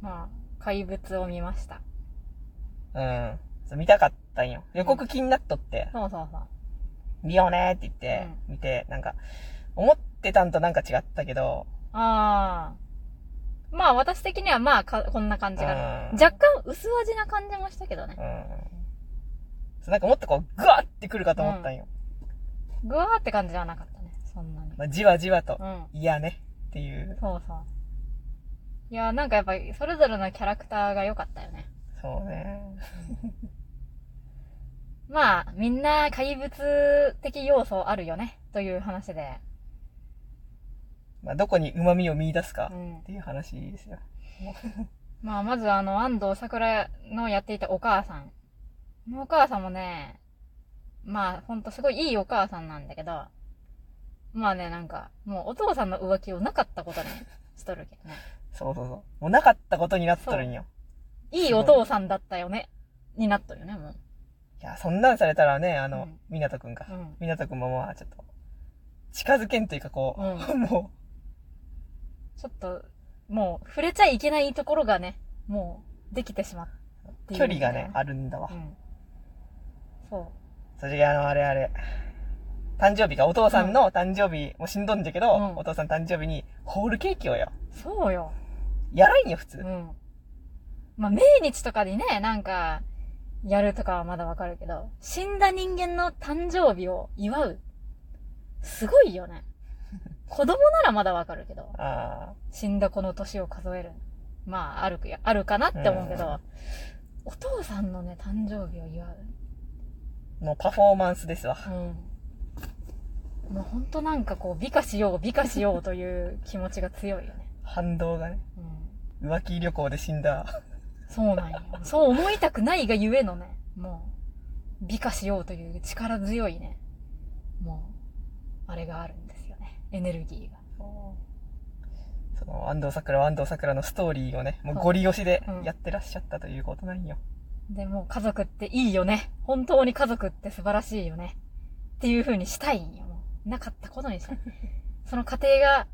まあ、怪物を見ました。うん。そう見たかったんよ。予告気になっとって、そうそうそう。見ようねって言って、見て、なんか、思ってたんとなんか違ったけど、ああ。まあ私的にはまあか、こんな感じがね。うん若干薄味な感じもしたけどねう。ん。そうなんかもっとこう、グワーってくるかと思ったんよ。ぐわーって感じじゃなかったね。そんなに。まあ、じわじわとう、ん。いやねっていう。そうそう。いや、なんかやっぱり、それぞれのキャラクターが良かったよね。そうね。まあ、みんな怪物的要素あるよね。という話で。まあ、どこに旨味を見出すかうんっ。ていう話ですよ。まあ、まずあの、安藤桜のやっていたお母さん。お母さんもね、まあ、ほんとすごいいいお母さんなんだけど、まあね、なんか、もうお父さんの浮気をなかったことにしとるけどね。そうそうそう。もうなかったことになっとるんよ。いいお父さんだったよね。になっとるよね、もう。いや、そんなんされたらね、あのうん、みなとくんかう。ん。みなとくんもまあ、ちょっと、近づけんというかこう、う もちょっと、もう、触れちゃいけないところがね、もう、できてしまって距離がね、あるんだわう。ん。そそれであの、あれあれ、誕生日か、お父さんの誕生日、もう死んどんじゃけど、うんお父さん誕生日にホールケーキをよ。う。そうよ。やらんよ、普通。うん。まあ、命日とかにね、なんか、やるとかはまだわかるけど、死んだ人間の誕生日を祝う。すごいよね。子供ならまだわかるけど、あ死んだ子の年を数える。まあ、あるくや、あるかなって思うけど、うんお父さんのね、誕生日を祝う。あ、もうパフォーマンスですわ。うん。もうほんとなんかこう、美化しよう、美化しようという気持ちが強いよね。反動がね、うん。浮気旅行で死んだ。そうなんよ。そう思いたくないがゆえのね、もう、美化しようという力強いね、もう、あれがあるんですよね。エネルギーが。その、安藤桜は安藤桜のストーリーをね、もうゴリ押しでうんやってらっしゃったということなんよ。で、もう家族っていいよね。本当に家族って素晴らしいよね。っていう風にしたいんよ。なかったことにしたい。その家庭が、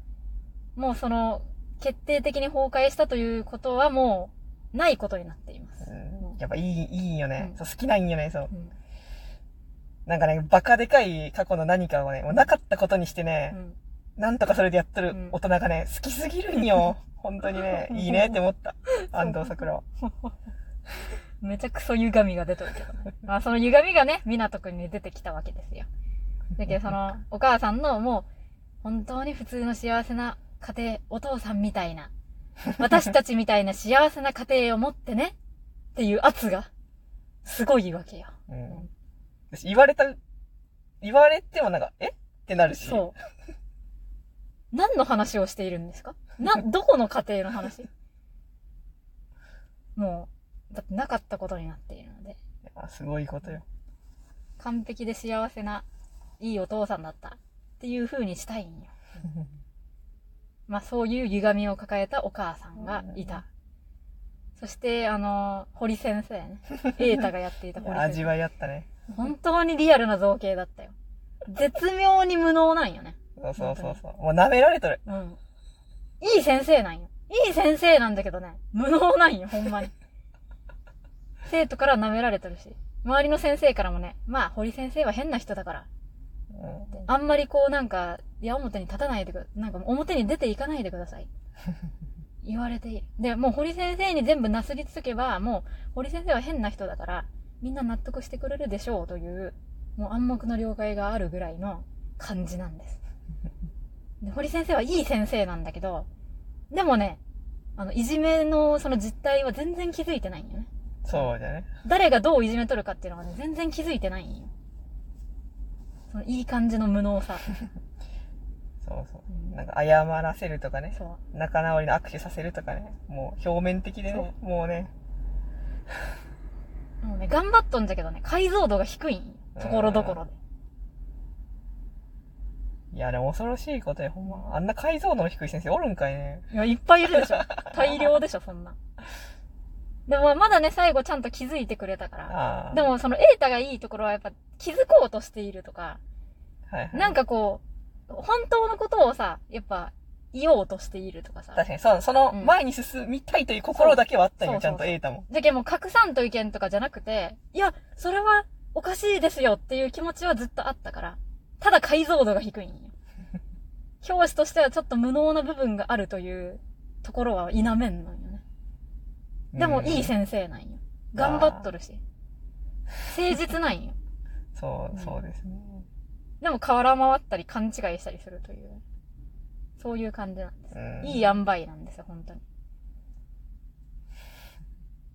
もうその、決定的に崩壊したということはもう、ないことになっています。うんやっぱいい、いいよね。うんそう好きなんよね、そう。うん。なんかね、バカでかい過去の何かをね、もうなかったことにしてねう、ん。なんとかそれでやってるうん大人がね、好きすぎるんよ。本当にね、いいねって思った。安藤桜は。めちゃくそ歪みが出てるけどね。まあその歪みがね、港くんに出てきたわけですよ。だけどその、お母さんのもう、本当に普通の幸せな家庭、お父さんみたいな、私たちみたいな幸せな家庭を持ってね、っていう圧が、すごいわけよ。うん。私言われた、言われてもなんか、え？ってなるし。そう。何の話をしているんですか？な、どこの家庭の話？もう、だってなかったことになっているので。いやすごいことよ。完璧で幸せな、いいお父さんだった。っていう風にしたいんよ。まあそういう歪みを抱えたお母さんがいた。そして、あの、堀先生ね。瑛太がやっていた堀先生。味わいあったね。本当にリアルな造形だったよ。絶妙に無能なんよね。そうそうそうそう。もう舐められとる。うん。いい先生なんよ。いい先生なんだけどね、無能なんよ、ほんまに。生徒から舐められてるし、周りの先生からもね、まあ、堀先生は変な人だから、うんあんまりこうなんか、矢面に立たないでくなんか表に出ていかないでください。言われている。で、もう堀先生に全部なすりつけば、もう堀先生は変な人だから、みんな納得してくれるでしょうという、もう暗黙の了解があるぐらいの感じなんです。で堀先生はいい先生なんだけど、でもね、あの、いじめのその実態は全然気づいてないんよね。そうだね。誰がどういじめとるかっていうのはね、全然気づいてないんよ。そのいい感じの無能さ。そうそううん。なんか謝らせるとかね。そ仲直りの握手させるとかね。もう表面的でね。もうね。う。もうね、頑張っとんじゃけどね、解像度が低い。ところどころで。いや、でも恐ろしいことよ、ほんま。あんな解像度の低い先生おるんかいね。いや、いっぱいいるでしょ。大量でしょ、そんな。でもまだね、最後ちゃんと気づいてくれたから。で、もその、エータがいいところはやっぱ気づこうとしているとか、はいはい。なんかこう、本当のことをさ、やっぱいようとしているとかさ。確かに、そう、その前に進みたいという心だけはあったんよ、ちゃんとエータも。だけどもう拡散と意見とかじゃなくて、いや、それはおかしいですよっていう気持ちはずっとあったから、ただ解像度が低いんよ。教師としてはちょっと無能な部分があるというところは否めんのよね。でもいい先生なんよ。頑張っとるし。誠実なんよ。そう、そうですね。でも瓦回ったり勘違いしたりするという。そういう感じなんです。うんいい塩梅なんですよ、本当に。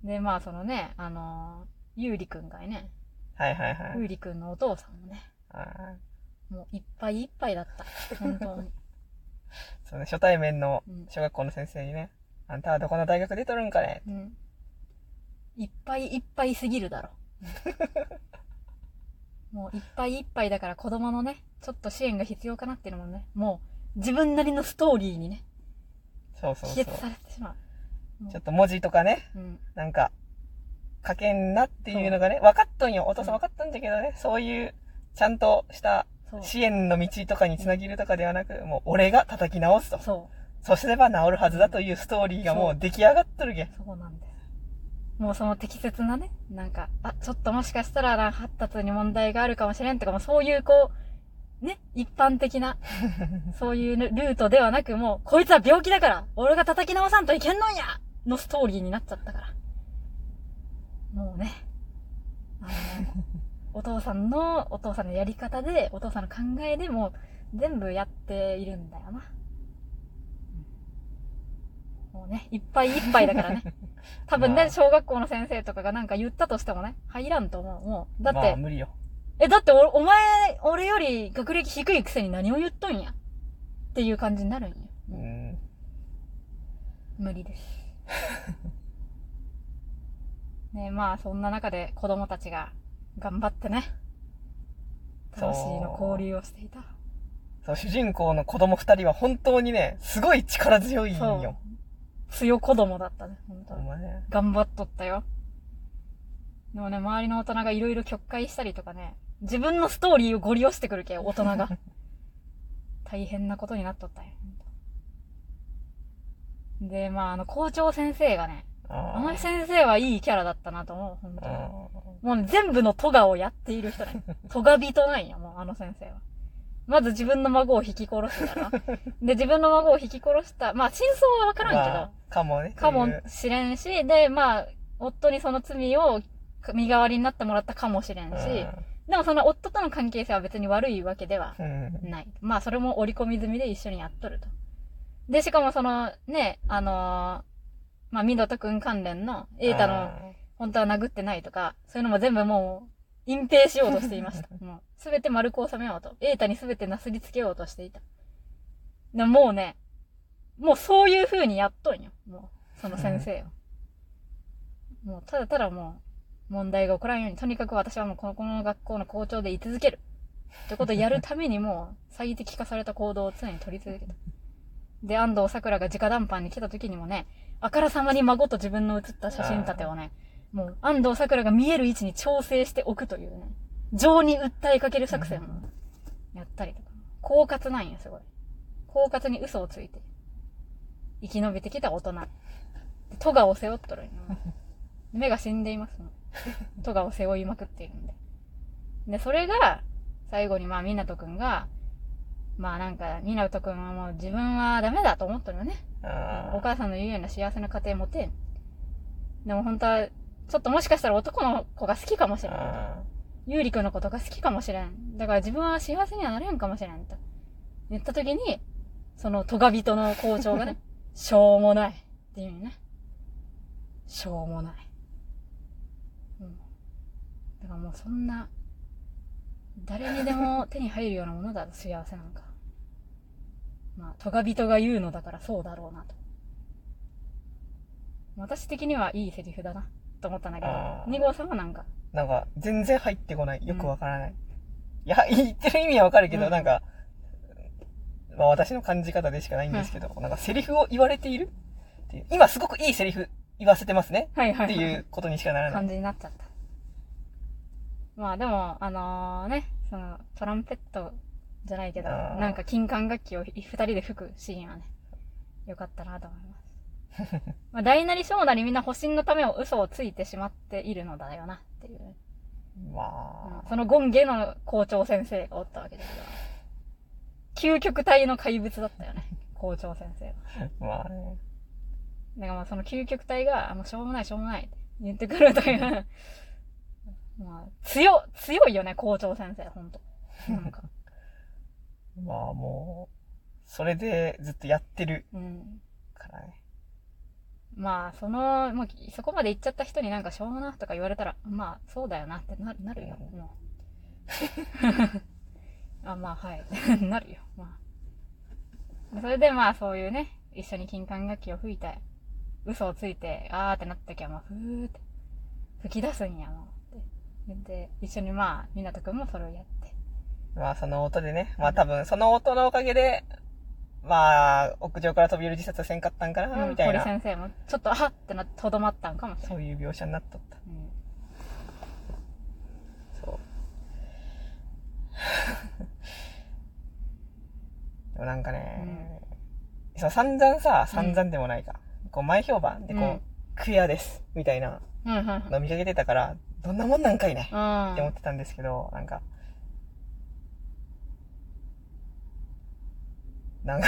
で、まあそのね、あのー、ゆうりくんがね、はいはいはい。ゆうりくんのお父さんもね、もういっぱいいっぱいだった。本当に。そうね、初対面のうん小学校の先生にね、あんたはどこの大学出とるんかね？うん。いっぱいいっぱいすぎるだろ。もういっぱいいっぱいだから子供のね、ちょっと支援が必要かなっていうのもね、もう自分なりのストーリーにね、そうそうそう。されてしまう。ちょっと文字とかね、うん。なんか、書けんなっていうのがね、分かっとんよ。お父さん分かっとんだけどね、そういう、ちゃんとした。支援の道とかにつなげるとかではなく、もう俺が叩き直すと。そそうすれば治るはずだというストーリーがもう出来上がっとるけ。そうなんです。もうその適切なね、なんか、あ、ちょっともしかしたら発達に問題があるかもしれんとかも、そういうこう、ね、一般的な、そういうルートではなく、もう、こいつは病気だから、俺が叩き直さんといけんのんやのストーリーになっちゃったから。もうね、あの、お父さんの、お父さんのやり方で、お父さんの考えでも、全部やっているんだよな。もうね、いっぱいいっぱいだからね。多分ね、まあ小学校の先生とかがなんか言ったとしてもね、入らんと思う。もう、だって、まあ無理よ。え、だってお、お前、俺より学歴低いくせに何を言っとんや？っていう感じになるんよ。う。もうん無理です。ねまあ、そんな中で子供たちが頑張ってね、そう楽しいの交流をしていた。そう、主人公の子供二人は本当にね、すごい力強いんそうよ。。強子供だったね、本当お前ね。頑張っとったよ。でもね、周りの大人がいろいろ曲解したりとかね、自分のストーリーをご利用してくるけ、大人が。大変なことになっとったよ。で、まあ、あの、校長先生がね、ああの先生はいいキャラだったなと思う、本当に。あもうね、全部のトガをやっている人ね。トガ人なんや、もう、あの先生は。まず自分の孫を引き殺したら。で、自分の孫を引き殺した。まあ、真相はわからんけど。まあかもね。かもしれんし、で、まあ、夫にその罪を身代わりになってもらったかもしれんし、でもその夫との関係性は別に悪いわけではうん。うん。ない。まあ、それも織り込み済みで一緒にやっとると。で、しかもその、ね、あのーまあ、ミドト君関連の、エータの、本当は殴ってないとか、そういうのも全部もう、隠蔽しようとしていました。もう、すべて丸く収めようと。エータにすべてなすりつけようとしていた。でももうね、もうそういう風にやっとんよ。もう、その先生を。もう、ただただもう、問題が起こらんように、とにかく私はもうこのこの学校の校長で居続ける。ってことをやるためにもう、最適化された行動を常に取り続けた。で、安藤桜が直談判に来た時にもね、あからさまに孫と自分の写った写真立てをね、もう安藤桜が見える位置に調整しておくというね、情に訴えかける作戦をやったりとか。狡猾なんよ、すごい。狡猾に嘘をついて、生き延びてきた大人。でトガを背負っとるんよ。目が死んでいますもん。トガを背負いまくっているんで。で、それが、最後にまあ、湊くんが、まあなんか、湊くんはもう自分はダメだと思っとるよね。あお母さんの言うような幸せな家庭持てん。でも本当は、ちょっともしかしたら男の子が好きかもしれんゆうりくんのことが好きかもしれん。だから自分は幸せにはなれんかもしれんと。言った時に、そのトガ人の校長がね、しょうもない。って言うよね。しょうもない。うん。だからもうそんな、誰にでも手に入るようなものだ、幸せなんか。まあ、トガ人が言うのだからそうだろうなと。私的にはいいセリフだな、と思ったんだけどあ、ー二号さんはなんか、なんか、全然入ってこない。よくわからない。いや、言ってる意味はわかるけど、うんなんか、まあ私の感じ方でしかないんですけど、なんかセリフを言われているっていう今すごくいいセリフ言わせてますね。はいはい、はい。っていうことにしかならない。感じになっちゃった。まあでも、あのね、その、トランペットじゃないけど、なんか金管楽器を二人で吹くシーンはね、よかったなと思います。まあ、大なり小なりみんな保身のためを嘘をついてしまっているのだよなっていう。まうんそのゴンゲの校長先生がおったわけですが。究極体の怪物だったよね。校長先生は。あ、まあね。だからまあその究極体が、あもうしょうもないしょうもないって言ってくるという。まあ、強、強いよね、校長先生、ほんと。なんか。まあもう、それでずっとやってるうん。からね。まあ、その、もう、そこまで行っちゃった人になんかしょうもなとか言われたら、まあ、そうだよなってななるよ、もう。あ、まあ、はい。なるよ、まあ。それでまあ、そういうね、一緒に金管楽器を吹いて、嘘をついて、あーってなった時はもう、ふーって、吹き出すんや、もう。ってで、一緒にまあ、湊くんもそれをやって。まあその音でね、まあ多分その音のおかげで、まあ、屋上から飛び降り自殺せんかったんかな、みたい堀な、先生も、ちょっと、あっってなって、とどまったんかもしれない。そういう描写になっとった。うんそう。でもなんかね、そう散々さ、散々でもないか。こう前評判でこう、うんクエアです、みたいなうん、うん、の見かけてたから、どんなもんなんかいね、うん。って思ってたんですけど、なんか、なんか、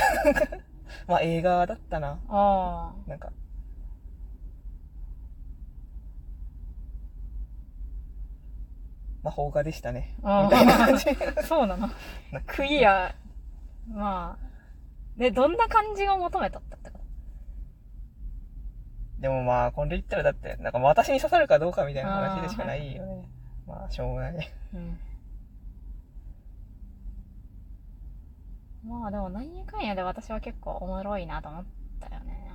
まあ映画だったな。あなんか、まあ邦画でしたね。あ。みたいな感じ。あ。そうなの。クイア、まあ。で、どんな感じを求めたったってこでもまあ、これ言ったらだって、なんか私に刺さるかどうかみたいな話でしかないよね。まあ、しょうがない。とうん。まあでも、なんやかんやで私は結構おもろいなと思ったよね。